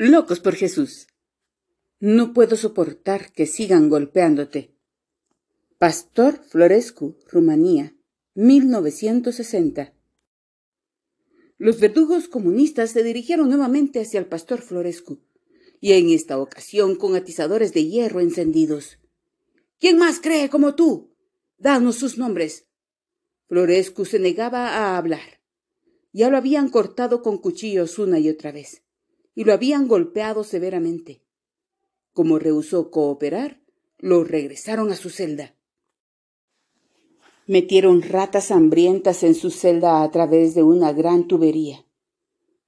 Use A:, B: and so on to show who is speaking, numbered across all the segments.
A: Locos por Jesús. No puedo soportar que sigan golpeándote. Pastor Florescu, Rumanía, 1960. Los verdugos comunistas se dirigieron nuevamente hacia el pastor Florescu, y en esta ocasión con atizadores de hierro encendidos. ¿Quién más cree como tú? Danos sus nombres. Florescu se negaba a hablar. Ya lo habían cortado con cuchillos una y otra vez y lo habían golpeado severamente. Como rehusó cooperar, lo regresaron a su celda. Metieron ratas hambrientas en su celda a través de una gran tubería.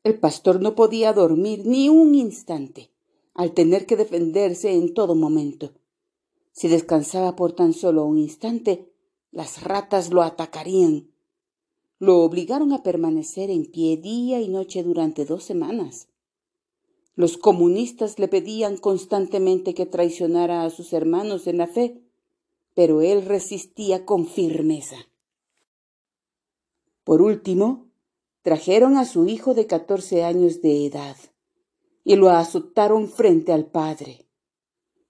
A: El pastor no podía dormir ni un instante, al tener que defenderse en todo momento. Si descansaba por tan solo un instante, las ratas lo atacarían. Lo obligaron a permanecer en pie día y noche durante dos semanas. Los comunistas le pedían constantemente que traicionara a sus hermanos en la fe, pero él resistía con firmeza. Por último, trajeron a su hijo de catorce años de edad y lo azotaron frente al padre,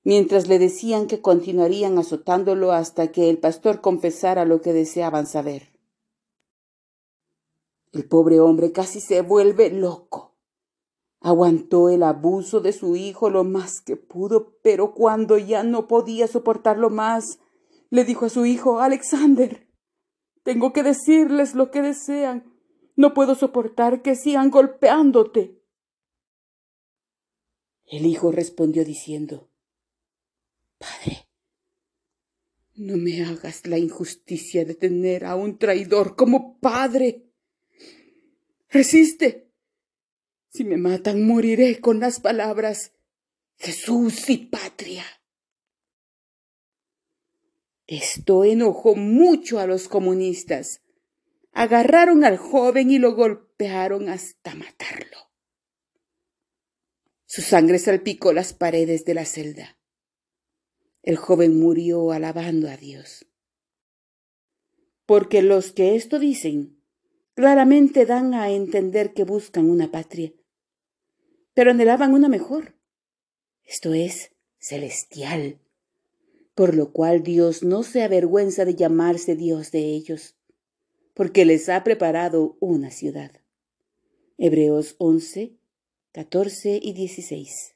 A: mientras le decían que continuarían azotándolo hasta que el pastor confesara lo que deseaban saber. El pobre hombre casi se vuelve loco Aguantó el abuso de su hijo lo más que pudo, pero cuando ya no podía soportarlo más, le dijo a su hijo Alexander Tengo que decirles lo que desean. No puedo soportar que sigan golpeándote. El hijo respondió diciendo Padre, no me hagas la injusticia de tener a un traidor como padre. Resiste. Si me matan, moriré con las palabras Jesús y patria. Esto enojó mucho a los comunistas. Agarraron al joven y lo golpearon hasta matarlo. Su sangre salpicó las paredes de la celda. El joven murió alabando a Dios. Porque los que esto dicen claramente dan a entender que buscan una patria pero anhelaban una mejor, esto es, celestial, por lo cual Dios no se avergüenza de llamarse Dios de ellos, porque les ha preparado una ciudad. Hebreos 11, 14 y 16.